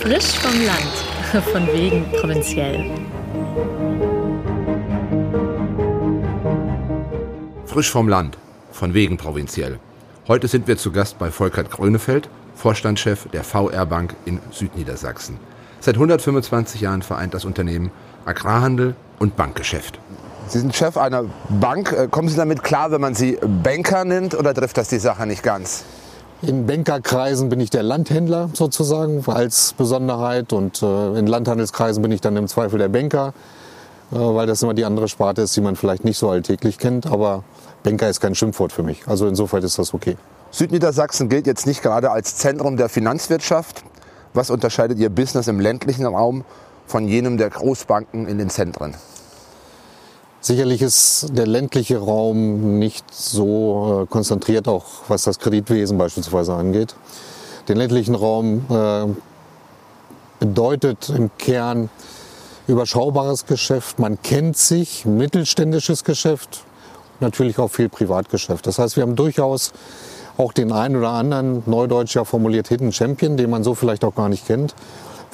Frisch vom Land, von wegen provinziell. Frisch vom Land, von wegen provinziell. Heute sind wir zu Gast bei Volkert Grönefeld, Vorstandschef der VR Bank in Südniedersachsen. Seit 125 Jahren vereint das Unternehmen Agrarhandel und Bankgeschäft. Sie sind Chef einer Bank. Äh, kommen Sie damit klar, wenn man Sie Banker nennt oder trifft das die Sache nicht ganz? In Bankerkreisen bin ich der Landhändler sozusagen als Besonderheit und äh, in Landhandelskreisen bin ich dann im Zweifel der Banker, äh, weil das immer die andere Sparte ist, die man vielleicht nicht so alltäglich kennt. Aber Banker ist kein Schimpfwort für mich. Also insofern ist das okay. Südniedersachsen gilt jetzt nicht gerade als Zentrum der Finanzwirtschaft. Was unterscheidet Ihr Business im ländlichen Raum von jenem der Großbanken in den Zentren? Sicherlich ist der ländliche Raum nicht so äh, konzentriert, auch was das Kreditwesen beispielsweise angeht. Den ländlichen Raum äh, bedeutet im Kern überschaubares Geschäft. Man kennt sich, mittelständisches Geschäft, natürlich auch viel Privatgeschäft. Das heißt, wir haben durchaus auch den einen oder anderen neudeutsch ja formuliert Hidden Champion, den man so vielleicht auch gar nicht kennt.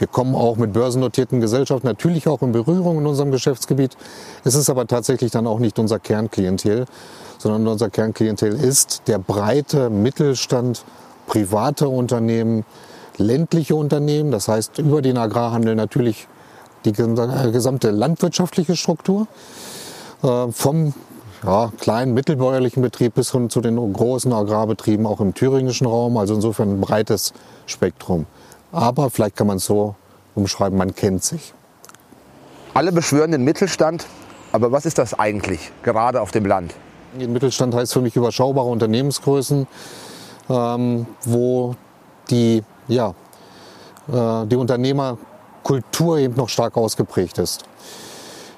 Wir kommen auch mit börsennotierten Gesellschaften natürlich auch in Berührung in unserem Geschäftsgebiet. Es ist aber tatsächlich dann auch nicht unser Kernklientel, sondern unser Kernklientel ist der breite Mittelstand, private Unternehmen, ländliche Unternehmen, das heißt über den Agrarhandel natürlich die gesamte landwirtschaftliche Struktur, äh, vom ja, kleinen, mittelbäuerlichen Betrieb bis hin zu den großen Agrarbetrieben auch im thüringischen Raum. Also insofern ein breites Spektrum. Aber vielleicht kann man es so umschreiben, man kennt sich. Alle beschwören den Mittelstand, aber was ist das eigentlich, gerade auf dem Land? Den Mittelstand heißt für mich überschaubare Unternehmensgrößen, ähm, wo die, ja, äh, die Unternehmerkultur eben noch stark ausgeprägt ist.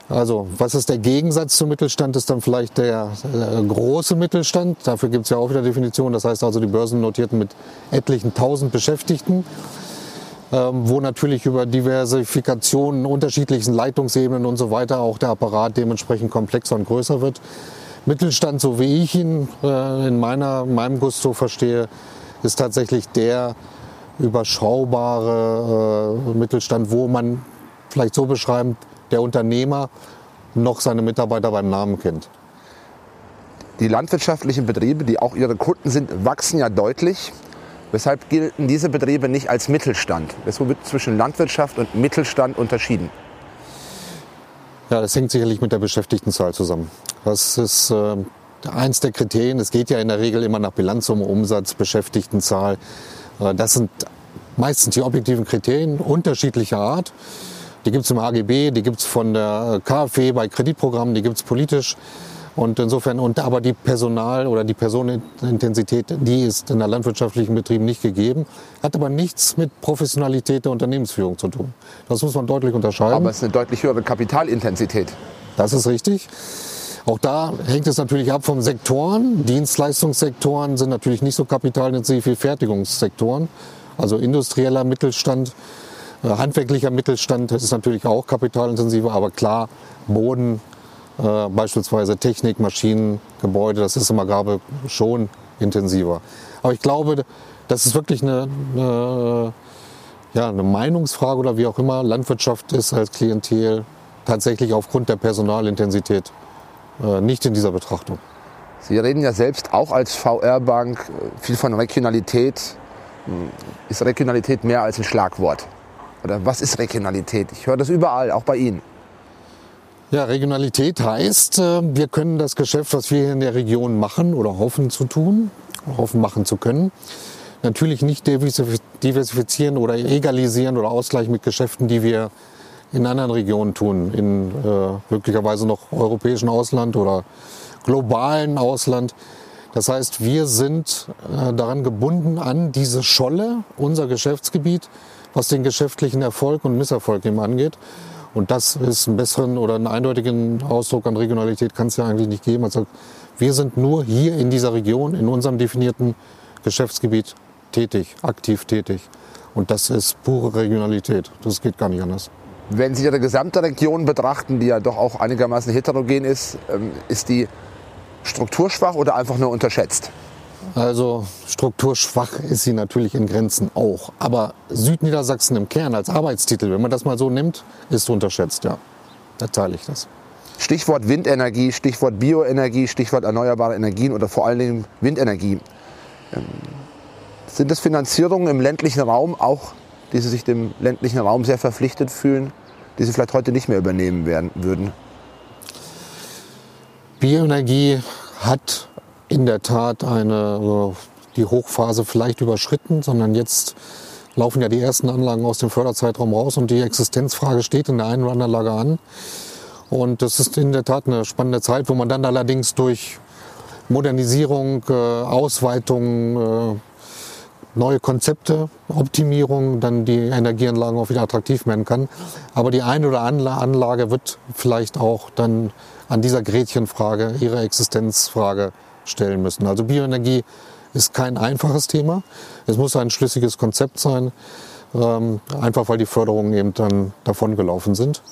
Also, was ist der Gegensatz zum Mittelstand? Ist dann vielleicht der äh, große Mittelstand. Dafür gibt es ja auch wieder Definitionen. Das heißt also die Börsennotierten mit etlichen tausend Beschäftigten. Ähm, wo natürlich über Diversifikationen, unterschiedlichen Leitungsebenen und so weiter auch der Apparat dementsprechend komplexer und größer wird. Mittelstand, so wie ich ihn äh, in meiner, meinem Gusto verstehe, ist tatsächlich der überschaubare äh, Mittelstand, wo man vielleicht so beschreibt, der Unternehmer noch seine Mitarbeiter beim Namen kennt. Die landwirtschaftlichen Betriebe, die auch ihre Kunden sind, wachsen ja deutlich. Weshalb gelten diese Betriebe nicht als Mittelstand? Weshalb wird zwischen Landwirtschaft und Mittelstand unterschieden? Ja, das hängt sicherlich mit der Beschäftigtenzahl zusammen. Das ist äh, eins der Kriterien. Es geht ja in der Regel immer nach Bilanzsumme, Umsatz, Beschäftigtenzahl. Äh, das sind meistens die objektiven Kriterien unterschiedlicher Art. Die gibt es im AGB, die gibt es von der KfW bei Kreditprogrammen, die gibt es politisch. Und insofern, und aber die Personal- oder die Personenintensität, die ist in der landwirtschaftlichen Betrieben nicht gegeben, hat aber nichts mit Professionalität der Unternehmensführung zu tun. Das muss man deutlich unterscheiden. Aber es ist eine deutlich höhere Kapitalintensität. Das ist richtig. Auch da hängt es natürlich ab vom Sektoren. Dienstleistungssektoren sind natürlich nicht so kapitalintensiv wie Fertigungssektoren. Also industrieller Mittelstand, äh, handwerklicher Mittelstand ist natürlich auch kapitalintensiver, aber klar, Boden, äh, beispielsweise Technik, Maschinen, Gebäude, das ist im Agrarbe schon intensiver. Aber ich glaube, das ist wirklich eine, eine, ja, eine Meinungsfrage oder wie auch immer. Landwirtschaft ist als Klientel tatsächlich aufgrund der Personalintensität äh, nicht in dieser Betrachtung. Sie reden ja selbst auch als VR-Bank äh, viel von Regionalität. Hm, ist Regionalität mehr als ein Schlagwort? Oder was ist Regionalität? Ich höre das überall, auch bei Ihnen. Ja, Regionalität heißt, äh, wir können das Geschäft, was wir hier in der Region machen oder hoffen zu tun, hoffen machen zu können, natürlich nicht diversifizieren oder egalisieren oder ausgleichen mit Geschäften, die wir in anderen Regionen tun, in äh, möglicherweise noch europäischen Ausland oder globalen Ausland. Das heißt, wir sind äh, daran gebunden an diese Scholle, unser Geschäftsgebiet, was den geschäftlichen Erfolg und Misserfolg eben angeht. Und das ist einen besseren oder einen eindeutigen Ausdruck an Regionalität kann es ja eigentlich nicht geben. Also wir sind nur hier in dieser Region, in unserem definierten Geschäftsgebiet tätig, aktiv tätig. Und das ist pure Regionalität. Das geht gar nicht anders. Wenn Sie Ihre gesamte Region betrachten, die ja doch auch einigermaßen heterogen ist, ähm, ist die strukturschwach oder einfach nur unterschätzt? Also strukturschwach ist sie natürlich in Grenzen auch. Aber Südniedersachsen im Kern als Arbeitstitel, wenn man das mal so nimmt, ist unterschätzt, ja. Da teile ich das. Stichwort Windenergie, Stichwort Bioenergie, Stichwort erneuerbare Energien oder vor allen Dingen Windenergie. Ähm, sind das Finanzierungen im ländlichen Raum auch, die Sie sich dem ländlichen Raum sehr verpflichtet fühlen, die Sie vielleicht heute nicht mehr übernehmen werden, würden? Bioenergie hat in der Tat eine, äh, die Hochphase vielleicht überschritten, sondern jetzt laufen ja die ersten Anlagen aus dem Förderzeitraum raus und die Existenzfrage steht in der einen oder anderen Lage an. Und das ist in der Tat eine spannende Zeit, wo man dann allerdings durch Modernisierung, äh, Ausweitung, äh, neue Konzepte, Optimierung, dann die Energieanlagen auch wieder attraktiv werden kann. Aber die eine oder andere Anlage wird vielleicht auch dann an dieser Gretchenfrage, ihre Existenzfrage stellen müssen. Also Bioenergie ist kein einfaches Thema. Es muss ein schlüssiges Konzept sein, ähm, einfach weil die Förderungen eben dann davongelaufen sind.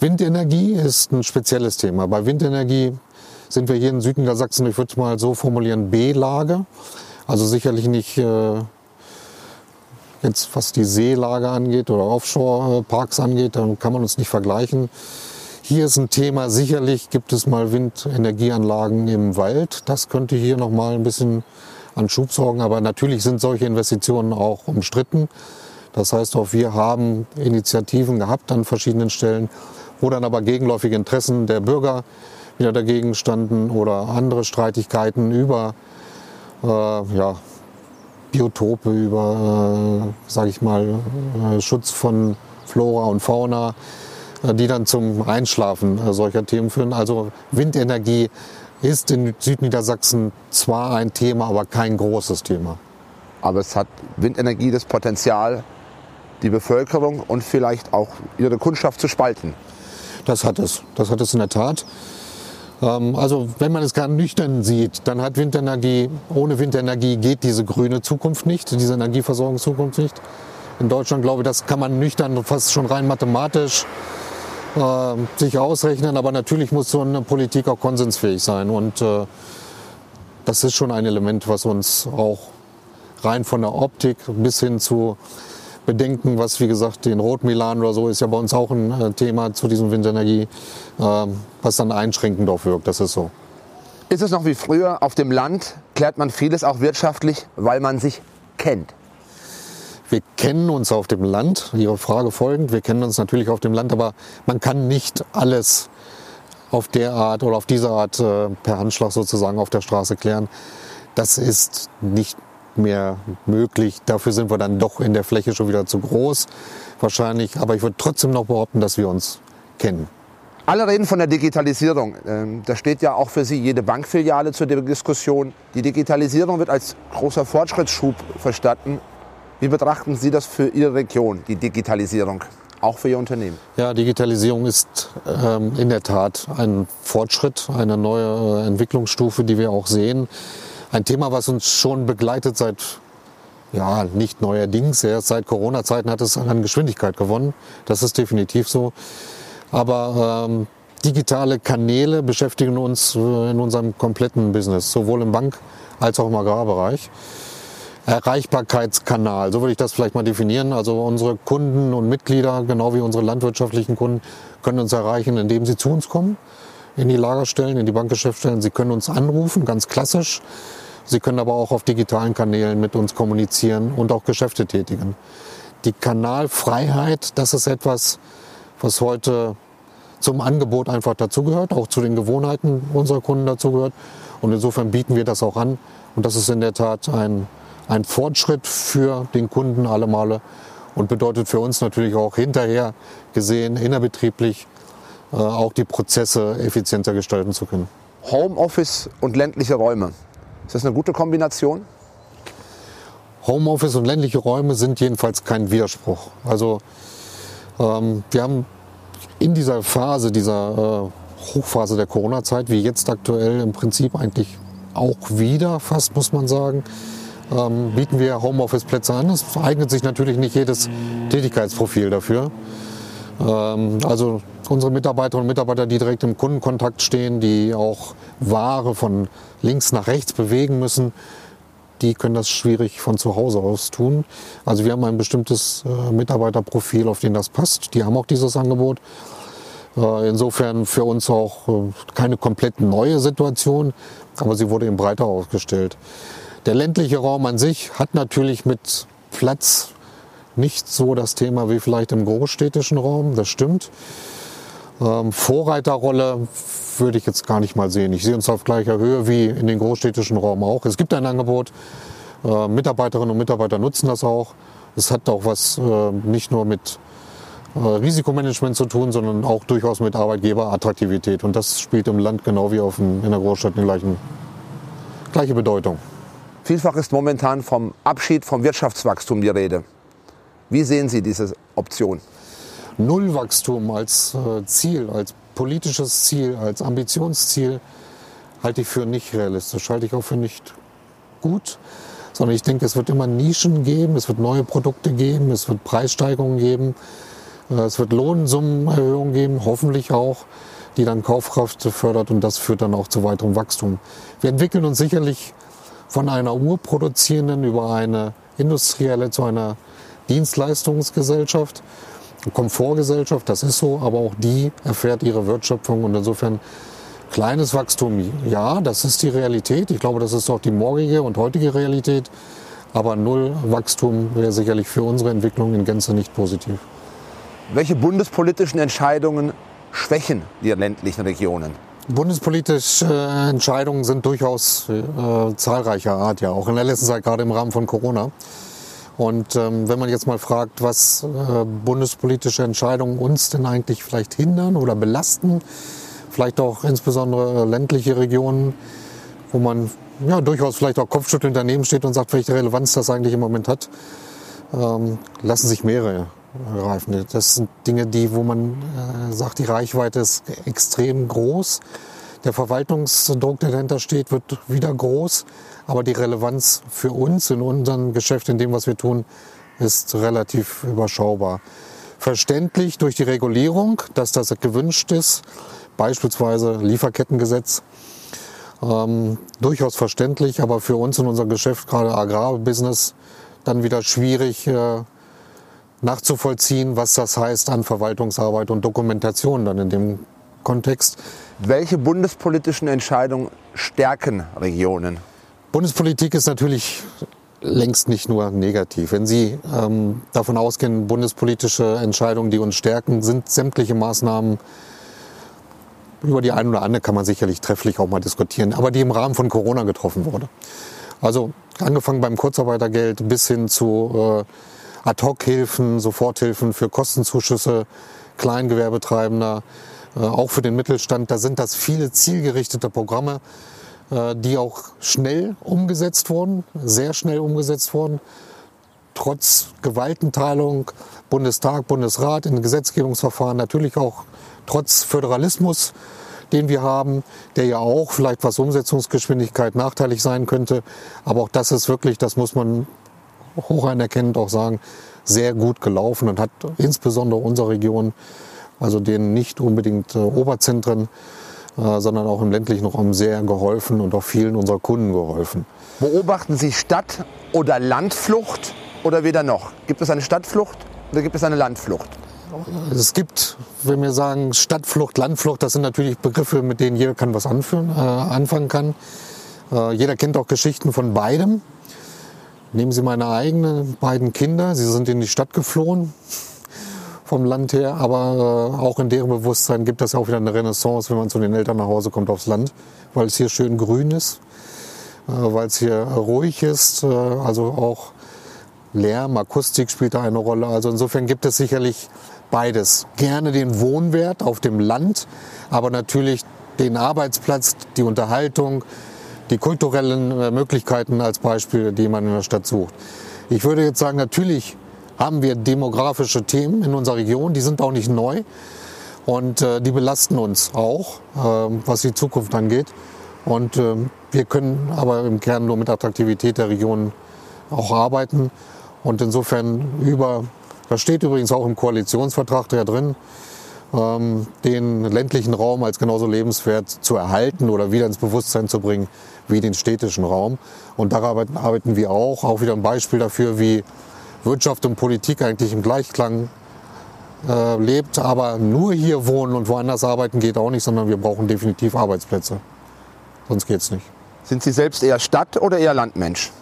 Windenergie ist ein spezielles Thema. Bei Windenergie sind wir hier in Süden der Sachsen, ich würde mal so formulieren, B-Lage. Also sicherlich nicht äh, jetzt was die Seelage angeht oder Offshore-Parks angeht, dann kann man uns nicht vergleichen. Hier ist ein Thema, sicherlich gibt es mal Windenergieanlagen im Wald. Das könnte hier noch mal ein bisschen an Schub sorgen. Aber natürlich sind solche Investitionen auch umstritten. Das heißt auch, wir haben Initiativen gehabt an verschiedenen Stellen, wo dann aber gegenläufige Interessen der Bürger wieder dagegen standen oder andere Streitigkeiten über äh, ja, Biotope, über, äh, sage ich mal, äh, Schutz von Flora und Fauna, die dann zum Einschlafen äh, solcher Themen führen. Also Windenergie ist in Südniedersachsen zwar ein Thema, aber kein großes Thema. Aber es hat Windenergie das Potenzial, die Bevölkerung und vielleicht auch ihre Kundschaft zu spalten. Das hat es. Das hat es in der Tat. Ähm, also wenn man es gar nüchtern sieht, dann hat Windenergie, ohne Windenergie geht diese grüne Zukunft nicht, diese Energieversorgungszukunft nicht. In Deutschland glaube ich, das kann man nüchtern fast schon rein mathematisch äh, sich ausrechnen, aber natürlich muss so eine Politik auch konsensfähig sein und äh, das ist schon ein Element, was uns auch rein von der Optik bis hin zu bedenken, was wie gesagt den Rotmilan oder so ist ja bei uns auch ein äh, Thema zu diesem Windenergie, ähm, was dann einschränkend auch wirkt. Das ist so. Ist es noch wie früher? Auf dem Land klärt man vieles auch wirtschaftlich, weil man sich kennt. Wir kennen uns auf dem Land, Ihre Frage folgend, wir kennen uns natürlich auf dem Land, aber man kann nicht alles auf der Art oder auf diese Art äh, per Handschlag sozusagen auf der Straße klären. Das ist nicht mehr möglich. Dafür sind wir dann doch in der Fläche schon wieder zu groß wahrscheinlich. Aber ich würde trotzdem noch behaupten, dass wir uns kennen. Alle reden von der Digitalisierung. Ähm, da steht ja auch für Sie jede Bankfiliale zur Diskussion. Die Digitalisierung wird als großer Fortschrittsschub verstanden. Wie betrachten Sie das für Ihre Region, die Digitalisierung, auch für Ihr Unternehmen? Ja, Digitalisierung ist ähm, in der Tat ein Fortschritt, eine neue äh, Entwicklungsstufe, die wir auch sehen ein Thema, was uns schon begleitet seit, ja, nicht neuerdings, erst seit Corona-Zeiten hat es an Geschwindigkeit gewonnen. Das ist definitiv so. Aber ähm, digitale Kanäle beschäftigen uns äh, in unserem kompletten Business, sowohl im Bank- als auch im Agrarbereich. Erreichbarkeitskanal, so würde ich das vielleicht mal definieren. Also unsere Kunden und Mitglieder, genau wie unsere landwirtschaftlichen Kunden, können uns erreichen, indem sie zu uns kommen, in die Lagerstellen, in die Bankgeschäftsstellen. Sie können uns anrufen, ganz klassisch. Sie können aber auch auf digitalen Kanälen mit uns kommunizieren und auch Geschäfte tätigen. Die Kanalfreiheit, das ist etwas, was heute zum Angebot einfach dazugehört, auch zu den Gewohnheiten unserer Kunden dazugehört. Und insofern bieten wir das auch an. Und das ist in der Tat ein, ein Fortschritt für den Kunden alle Male und bedeutet für uns natürlich auch hinterher gesehen, innerbetrieblich, äh, auch die Prozesse effizienter gestalten zu können. Homeoffice und ländliche Räume. Ist das eine gute Kombination? Homeoffice und ländliche Räume sind jedenfalls kein Widerspruch. Also ähm, wir haben in dieser Phase, dieser äh, Hochphase der Corona-Zeit, wie jetzt aktuell im Prinzip eigentlich auch wieder, fast muss man sagen, ähm, bieten wir Homeoffice-Plätze an. Es eignet sich natürlich nicht jedes Tätigkeitsprofil dafür. Ähm, also unsere Mitarbeiterinnen und Mitarbeiter, die direkt im Kundenkontakt stehen, die auch Ware von links nach rechts bewegen müssen, die können das schwierig von zu Hause aus tun. Also wir haben ein bestimmtes äh, Mitarbeiterprofil, auf den das passt. Die haben auch dieses Angebot. Äh, insofern für uns auch äh, keine komplett neue Situation, aber sie wurde eben breiter aufgestellt. Der ländliche Raum an sich hat natürlich mit Platz nicht so das Thema wie vielleicht im großstädtischen Raum, das stimmt. Ähm, Vorreiterrolle würde ich jetzt gar nicht mal sehen. Ich sehe uns auf gleicher Höhe wie in den großstädtischen Raum auch. Es gibt ein Angebot, äh, Mitarbeiterinnen und Mitarbeiter nutzen das auch. Es hat auch was äh, nicht nur mit äh, Risikomanagement zu tun, sondern auch durchaus mit Arbeitgeberattraktivität. Und das spielt im Land genau wie auf dem, in der Großstadt die gleichen, gleiche Bedeutung. Vielfach ist momentan vom Abschied vom Wirtschaftswachstum die Rede. Wie sehen Sie diese Option? Nullwachstum als äh, Ziel, als politisches Ziel, als Ambitionsziel halte ich für nicht realistisch, halte ich auch für nicht gut, sondern ich denke, es wird immer Nischen geben, es wird neue Produkte geben, es wird Preissteigerungen geben, äh, es wird Lohnsummenerhöhungen geben, hoffentlich auch, die dann Kaufkraft fördert und das führt dann auch zu weiterem Wachstum. Wir entwickeln uns sicherlich von einer urproduzierenden über eine industrielle zu einer Dienstleistungsgesellschaft, Komfortgesellschaft, das ist so, aber auch die erfährt ihre Wertschöpfung und insofern kleines Wachstum, ja, das ist die Realität. Ich glaube, das ist auch die morgige und heutige Realität. Aber null Wachstum wäre sicherlich für unsere Entwicklung in Gänze nicht positiv. Welche bundespolitischen Entscheidungen schwächen die ländlichen Regionen? Bundespolitische Entscheidungen sind durchaus äh, zahlreicher Art, ja, auch in der letzten Zeit, gerade im Rahmen von Corona. Und ähm, wenn man jetzt mal fragt, was äh, bundespolitische Entscheidungen uns denn eigentlich vielleicht hindern oder belasten, vielleicht auch insbesondere ländliche Regionen, wo man ja, durchaus vielleicht auch kopfschüttelnd daneben steht und sagt, welche Relevanz das eigentlich im Moment hat, ähm, lassen sich mehrere greifen. Das sind Dinge, die, wo man äh, sagt, die Reichweite ist extrem groß. Der Verwaltungsdruck, der dahinter steht, wird wieder groß. Aber die Relevanz für uns in unserem Geschäft, in dem, was wir tun, ist relativ überschaubar. Verständlich durch die Regulierung, dass das gewünscht ist, beispielsweise Lieferkettengesetz, ähm, durchaus verständlich, aber für uns in unserem Geschäft, gerade Agrarbusiness, dann wieder schwierig äh, nachzuvollziehen, was das heißt an Verwaltungsarbeit und Dokumentation dann in dem Kontext. Welche bundespolitischen Entscheidungen stärken Regionen? Bundespolitik ist natürlich längst nicht nur negativ. Wenn Sie ähm, davon ausgehen, bundespolitische Entscheidungen, die uns stärken, sind sämtliche Maßnahmen, über die eine oder andere kann man sicherlich trefflich auch mal diskutieren, aber die im Rahmen von Corona getroffen wurde. Also angefangen beim Kurzarbeitergeld bis hin zu äh, Ad-Hoc-Hilfen, Soforthilfen für Kostenzuschüsse, Kleingewerbetreibender, äh, auch für den Mittelstand. Da sind das viele zielgerichtete Programme, äh, die auch schnell umgesetzt wurden, sehr schnell umgesetzt wurden, trotz Gewaltenteilung, Bundestag, Bundesrat in Gesetzgebungsverfahren, natürlich auch trotz Föderalismus, den wir haben, der ja auch vielleicht was Umsetzungsgeschwindigkeit nachteilig sein könnte. Aber auch das ist wirklich, das muss man hoch anerkennend auch sagen, sehr gut gelaufen und hat insbesondere unserer Region, also den nicht unbedingt äh, Oberzentren, äh, sondern auch im ländlichen Raum sehr geholfen und auch vielen unserer Kunden geholfen. Beobachten Sie Stadt- oder Landflucht oder weder noch? Gibt es eine Stadtflucht oder gibt es eine Landflucht? Es gibt, wenn wir sagen Stadtflucht, Landflucht, das sind natürlich Begriffe, mit denen jeder kann was anführen, äh, anfangen kann. Äh, jeder kennt auch Geschichten von beidem. Nehmen Sie meine eigenen beiden Kinder, sie sind in die Stadt geflohen vom Land her, aber äh, auch in deren Bewusstsein gibt es auch wieder eine Renaissance, wenn man zu den Eltern nach Hause kommt aufs Land, weil es hier schön grün ist, äh, weil es hier ruhig ist, äh, also auch Lärm, Akustik spielt da eine Rolle. Also insofern gibt es sicherlich beides. Gerne den Wohnwert auf dem Land, aber natürlich den Arbeitsplatz, die Unterhaltung, die kulturellen äh, Möglichkeiten als Beispiel, die man in der Stadt sucht. Ich würde jetzt sagen, natürlich haben wir demografische Themen in unserer Region, die sind auch nicht neu und äh, die belasten uns auch, äh, was die Zukunft angeht. Und äh, wir können aber im Kern nur mit Attraktivität der Region auch arbeiten. Und insofern über, das steht übrigens auch im Koalitionsvertrag ja drin, den ländlichen Raum als genauso lebenswert zu erhalten oder wieder ins Bewusstsein zu bringen wie den städtischen Raum. Und daran arbeiten wir auch. Auch wieder ein Beispiel dafür, wie Wirtschaft und Politik eigentlich im Gleichklang äh, lebt. Aber nur hier wohnen und woanders arbeiten geht auch nicht, sondern wir brauchen definitiv Arbeitsplätze. Sonst geht's nicht. Sind Sie selbst eher Stadt- oder eher Landmensch?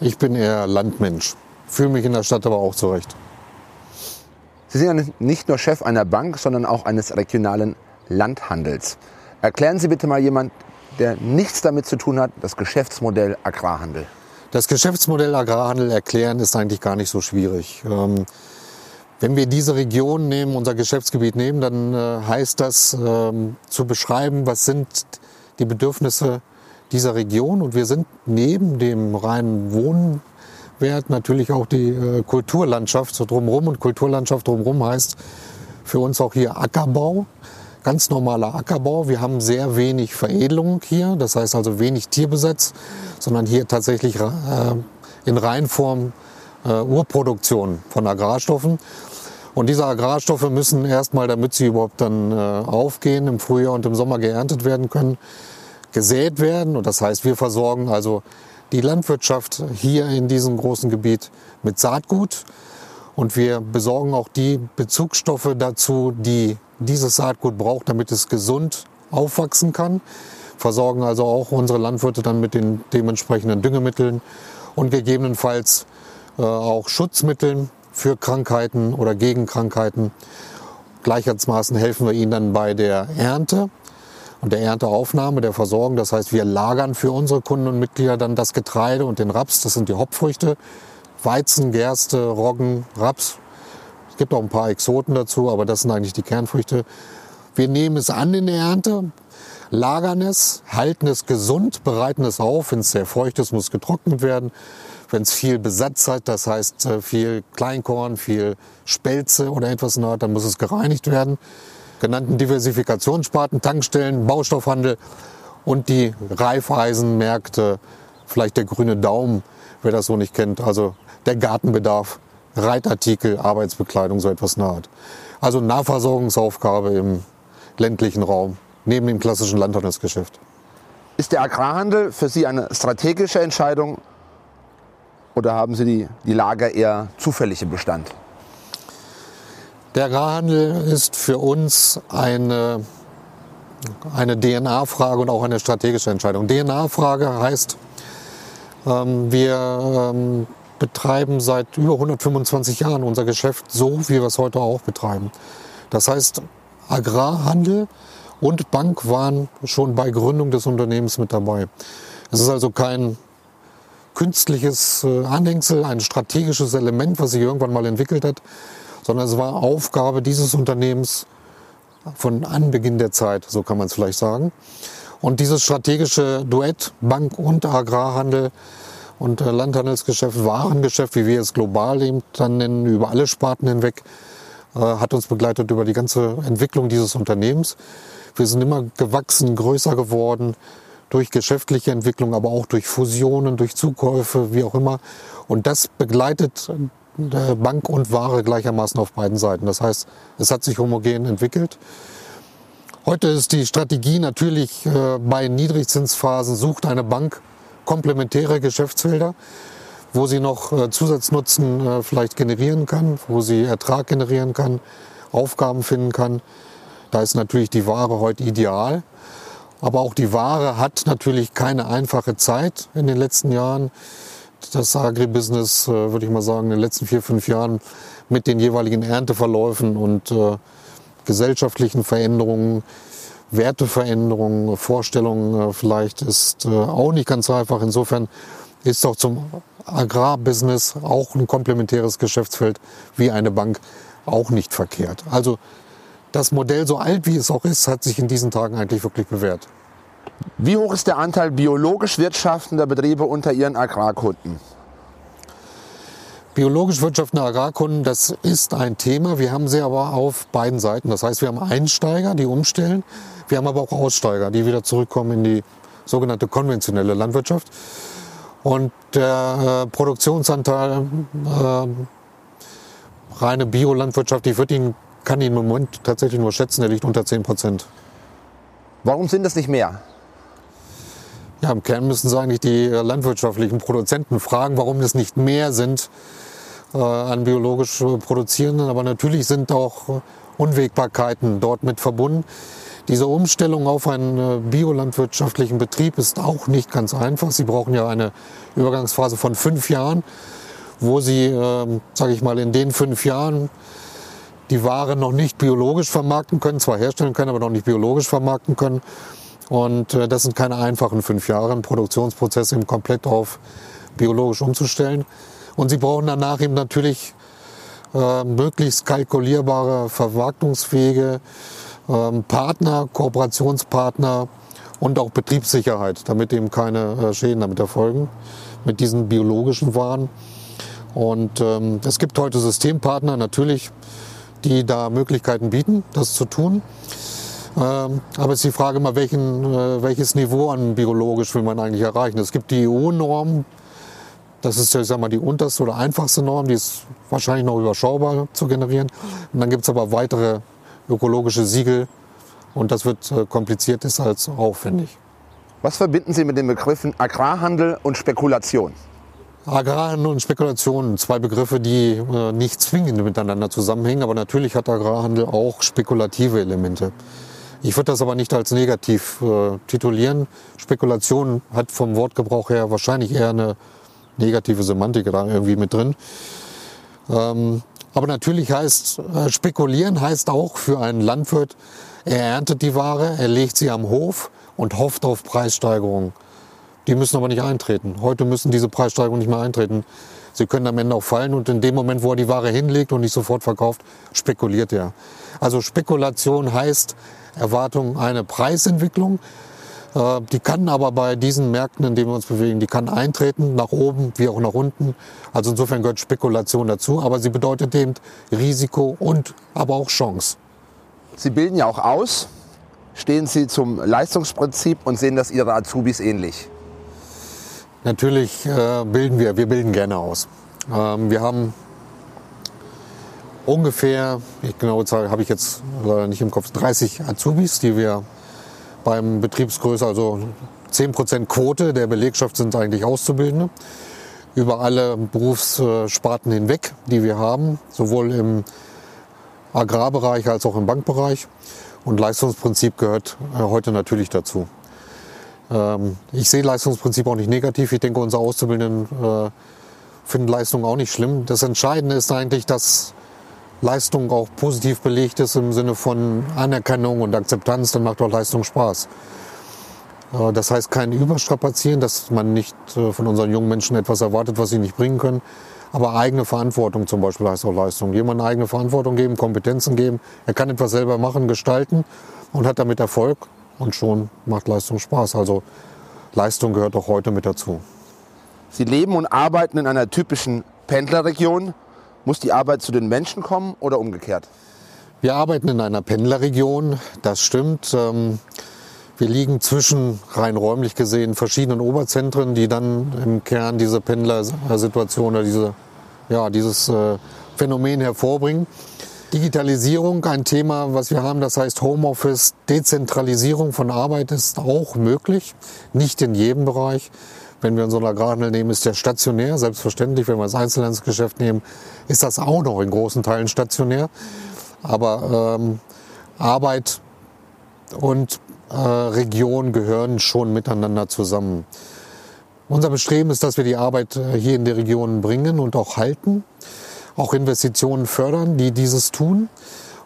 Ich bin eher Landmensch. Fühle mich in der Stadt aber auch zurecht. Sie sind ja nicht nur Chef einer Bank, sondern auch eines regionalen Landhandels. Erklären Sie bitte mal jemand, der nichts damit zu tun hat, das Geschäftsmodell Agrarhandel. Das Geschäftsmodell Agrarhandel erklären ist eigentlich gar nicht so schwierig. Ähm, wenn wir diese Region nehmen, unser Geschäftsgebiet nehmen, dann äh, heißt das ähm, zu beschreiben, was sind die Bedürfnisse dieser Region. Und wir sind neben dem reinen Wohnwert natürlich auch die äh, Kulturlandschaft so drumherum. Und Kulturlandschaft drumherum heißt für uns auch hier Ackerbau. Ganz normaler Ackerbau. Wir haben sehr wenig Veredelung hier, das heißt also wenig Tierbesatz, sondern hier tatsächlich äh, in Reinform äh, Urproduktion von Agrarstoffen. Und diese Agrarstoffe müssen erstmal, damit sie überhaupt dann äh, aufgehen, im Frühjahr und im Sommer geerntet werden können, gesät werden. Und das heißt, wir versorgen also die Landwirtschaft hier in diesem großen Gebiet mit Saatgut. Und wir besorgen auch die Bezugsstoffe dazu, die dieses Saatgut braucht, damit es gesund aufwachsen kann. Versorgen also auch unsere Landwirte dann mit den dementsprechenden Düngemitteln und gegebenenfalls äh, auch Schutzmitteln für Krankheiten oder gegen Krankheiten. Gleichermaßen helfen wir ihnen dann bei der Ernte und der Ernteaufnahme, der Versorgung. Das heißt, wir lagern für unsere Kunden und Mitglieder dann das Getreide und den Raps. Das sind die Hauptfrüchte. Weizen, Gerste, Roggen, Raps. Es gibt auch ein paar Exoten dazu, aber das sind eigentlich die Kernfrüchte. Wir nehmen es an in der Ernte, lagern es, halten es gesund, bereiten es auf. Wenn es sehr feucht ist, muss getrocknet werden wenn es viel Besatz hat, das heißt äh, viel Kleinkorn, viel Spelze oder etwas in der Art, dann muss es gereinigt werden. Genannten Diversifikationssparten, Tankstellen, Baustoffhandel und die Reifeisenmärkte, vielleicht der grüne Daumen, wer das so nicht kennt, also der Gartenbedarf, Reitartikel, Arbeitsbekleidung, so etwas Art. Also Nahversorgungsaufgabe im ländlichen Raum, neben dem klassischen Landhandelsgeschäft. Ist der Agrarhandel für Sie eine strategische Entscheidung oder haben Sie die, die Lager eher zufällig im Bestand? Der Agrarhandel ist für uns eine, eine DNA-Frage und auch eine strategische Entscheidung. DNA-Frage heißt, ähm, wir ähm, betreiben seit über 125 Jahren unser Geschäft so, wie wir es heute auch betreiben. Das heißt, Agrarhandel und Bank waren schon bei Gründung des Unternehmens mit dabei. Es ist also kein künstliches äh, Anhängsel, ein strategisches Element, was sich irgendwann mal entwickelt hat, sondern es war Aufgabe dieses Unternehmens von Anbeginn der Zeit, so kann man es vielleicht sagen. Und dieses strategische Duett Bank und Agrarhandel und äh, Landhandelsgeschäft, Warengeschäft, wie wir es global eben dann nennen, über alle Sparten hinweg, äh, hat uns begleitet über die ganze Entwicklung dieses Unternehmens. Wir sind immer gewachsen, größer geworden, durch geschäftliche Entwicklung, aber auch durch Fusionen, durch Zukäufe, wie auch immer. Und das begleitet Bank und Ware gleichermaßen auf beiden Seiten. Das heißt, es hat sich homogen entwickelt. Heute ist die Strategie natürlich äh, bei Niedrigzinsphasen sucht eine Bank komplementäre Geschäftsfelder, wo sie noch äh, Zusatznutzen vielleicht generieren kann, wo sie Ertrag generieren kann, Aufgaben finden kann. Da ist natürlich die Ware heute ideal. Aber auch die Ware hat natürlich keine einfache Zeit in den letzten Jahren. Das Agribusiness, äh, würde ich mal sagen, in den letzten vier, fünf Jahren mit den jeweiligen Ernteverläufen und äh, gesellschaftlichen Veränderungen, Werteveränderungen, Vorstellungen äh, vielleicht ist auch nicht ganz einfach. Insofern ist auch zum Agrarbusiness auch ein komplementäres Geschäftsfeld wie eine Bank auch nicht verkehrt. Also das Modell, so alt wie es auch ist, hat sich in diesen Tagen eigentlich wirklich bewährt. Wie hoch ist der Anteil biologisch wirtschaftender Betriebe unter Ihren Agrarkunden? Biologisch wirtschaftende Agrarkunden, das ist ein Thema. Wir haben sie aber auf beiden Seiten. Das heißt, wir haben Einsteiger, die umstellen. Wir haben aber auch Aussteiger, die wieder zurückkommen in die sogenannte konventionelle Landwirtschaft. Und der äh, Produktionsanteil äh, reine Biolandwirtschaft, ich würde ihn kann ihn im Moment tatsächlich nur schätzen, der liegt unter 10 Prozent. Warum sind es nicht mehr? Ja, im Kern müssen Sie eigentlich die äh, landwirtschaftlichen Produzenten fragen, warum es nicht mehr sind äh, an biologisch produzierenden. Aber natürlich sind auch äh, Unwägbarkeiten dort mit verbunden. Diese Umstellung auf einen äh, biolandwirtschaftlichen Betrieb ist auch nicht ganz einfach. Sie brauchen ja eine Übergangsphase von fünf Jahren, wo Sie, äh, sage ich mal, in den fünf Jahren die Ware noch nicht biologisch vermarkten können, zwar herstellen können, aber noch nicht biologisch vermarkten können. Und äh, das sind keine einfachen fünf Jahre, einen Produktionsprozess eben komplett auf biologisch umzustellen. Und Sie brauchen danach eben natürlich äh, möglichst kalkulierbare Vermarktungswege, äh, Partner, Kooperationspartner und auch Betriebssicherheit, damit eben keine äh, Schäden damit erfolgen mit diesen biologischen Waren. Und ähm, es gibt heute Systempartner natürlich, die da Möglichkeiten bieten, das zu tun. Ähm, aber es ist die Frage mal, welchen, äh, welches Niveau an biologisch will man eigentlich erreichen. Es gibt die EU-Norm, das ist ich sag mal, die unterste oder einfachste Norm, die ist wahrscheinlich noch überschaubar zu generieren. Und dann gibt es aber weitere ökologische Siegel und das wird äh, kompliziert, ist als aufwendig. Was verbinden Sie mit den Begriffen Agrarhandel und Spekulation? Agrarhandel und Spekulation, zwei Begriffe, die äh, nicht zwingend miteinander zusammenhängen, aber natürlich hat Agrarhandel auch spekulative Elemente. Ich würde das aber nicht als negativ äh, titulieren. Spekulation hat vom Wortgebrauch her wahrscheinlich eher eine negative Semantik da irgendwie mit drin. Ähm, aber natürlich heißt, äh, spekulieren heißt auch für einen Landwirt, er erntet die Ware, er legt sie am Hof und hofft auf Preissteigerungen. Die müssen aber nicht eintreten. Heute müssen diese Preissteigerungen nicht mehr eintreten. Sie können am Ende auch fallen und in dem Moment, wo er die Ware hinlegt und nicht sofort verkauft, spekuliert er. Also Spekulation heißt Erwartung eine Preisentwicklung, äh, die kann aber bei diesen Märkten, in denen wir uns bewegen, die kann eintreten, nach oben wie auch nach unten. Also insofern gehört Spekulation dazu, aber sie bedeutet eben Risiko und aber auch Chance. Sie bilden ja auch aus. Stehen Sie zum Leistungsprinzip und sehen das Ihre Azubis ähnlich? Natürlich äh, bilden wir, wir bilden gerne aus. Ähm, wir haben ungefähr, ich genaue Zahl habe ich jetzt nicht im Kopf, 30 Azubis, die wir beim Betriebsgröße, also 10% Quote der Belegschaft sind eigentlich Auszubildende. Über alle Berufssparten hinweg, die wir haben, sowohl im Agrarbereich als auch im Bankbereich. Und Leistungsprinzip gehört äh, heute natürlich dazu. Ähm, ich sehe Leistungsprinzip auch nicht negativ. Ich denke, unsere Auszubildenden äh, finden Leistung auch nicht schlimm. Das Entscheidende ist eigentlich, dass Leistung auch positiv belegt ist im Sinne von Anerkennung und Akzeptanz, dann macht auch Leistung Spaß. Äh, das heißt kein Überstrapazieren, dass man nicht äh, von unseren jungen Menschen etwas erwartet, was sie nicht bringen können. Aber eigene Verantwortung zum Beispiel heißt auch Leistung. Jemand eigene Verantwortung geben, Kompetenzen geben. Er kann etwas selber machen, gestalten und hat damit Erfolg. Und schon macht Leistung Spaß. Also Leistung gehört auch heute mit dazu. Sie leben und arbeiten in einer typischen Pendlerregion muss die Arbeit zu den Menschen kommen oder umgekehrt? Wir arbeiten in einer Pendlerregion, das stimmt. Ähm, wir liegen zwischen rein räumlich gesehen verschiedenen Oberzentren, die dann im Kern diese Pendlersituation oder diese, ja, dieses äh, Phänomen hervorbringen. Digitalisierung, ein Thema, was wir haben, das heißt Homeoffice, Dezentralisierung von Arbeit ist auch möglich, nicht in jedem Bereich. Wenn wir unseren Agrarhandel nehmen, ist der stationär, selbstverständlich. Wenn wir das Einzelhandelsgeschäft nehmen, ist das auch noch in großen Teilen stationär. Aber ähm, Arbeit und äh, Region gehören schon miteinander zusammen. Unser Bestreben ist, dass wir die Arbeit äh, hier in der Region bringen und auch halten, auch Investitionen fördern, die dieses tun,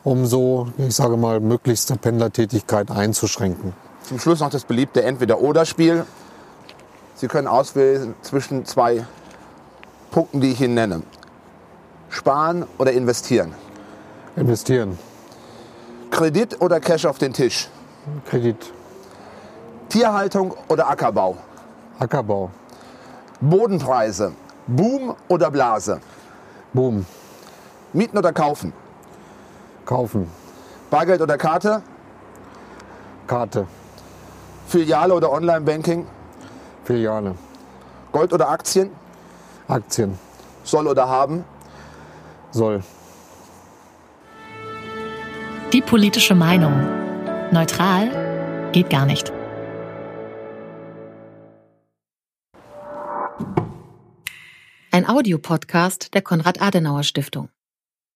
um so, ich sage mal, möglichste Pendlertätigkeit einzuschränken. Zum Schluss noch das beliebte Entweder-Oder-Spiel. Sie können auswählen zwischen zwei Punkten, die ich Ihnen nenne. Sparen oder investieren? Investieren. Kredit oder Cash auf den Tisch? Kredit. Tierhaltung oder Ackerbau? Ackerbau. Bodenpreise, Boom oder Blase? Boom. Mieten oder kaufen? Kaufen. Bargeld oder Karte? Karte. Filiale oder Online-Banking? Filiale. Gold oder Aktien? Aktien. Soll oder haben? Soll. Die politische Meinung. Neutral geht gar nicht. Ein Audiopodcast der Konrad-Adenauer-Stiftung.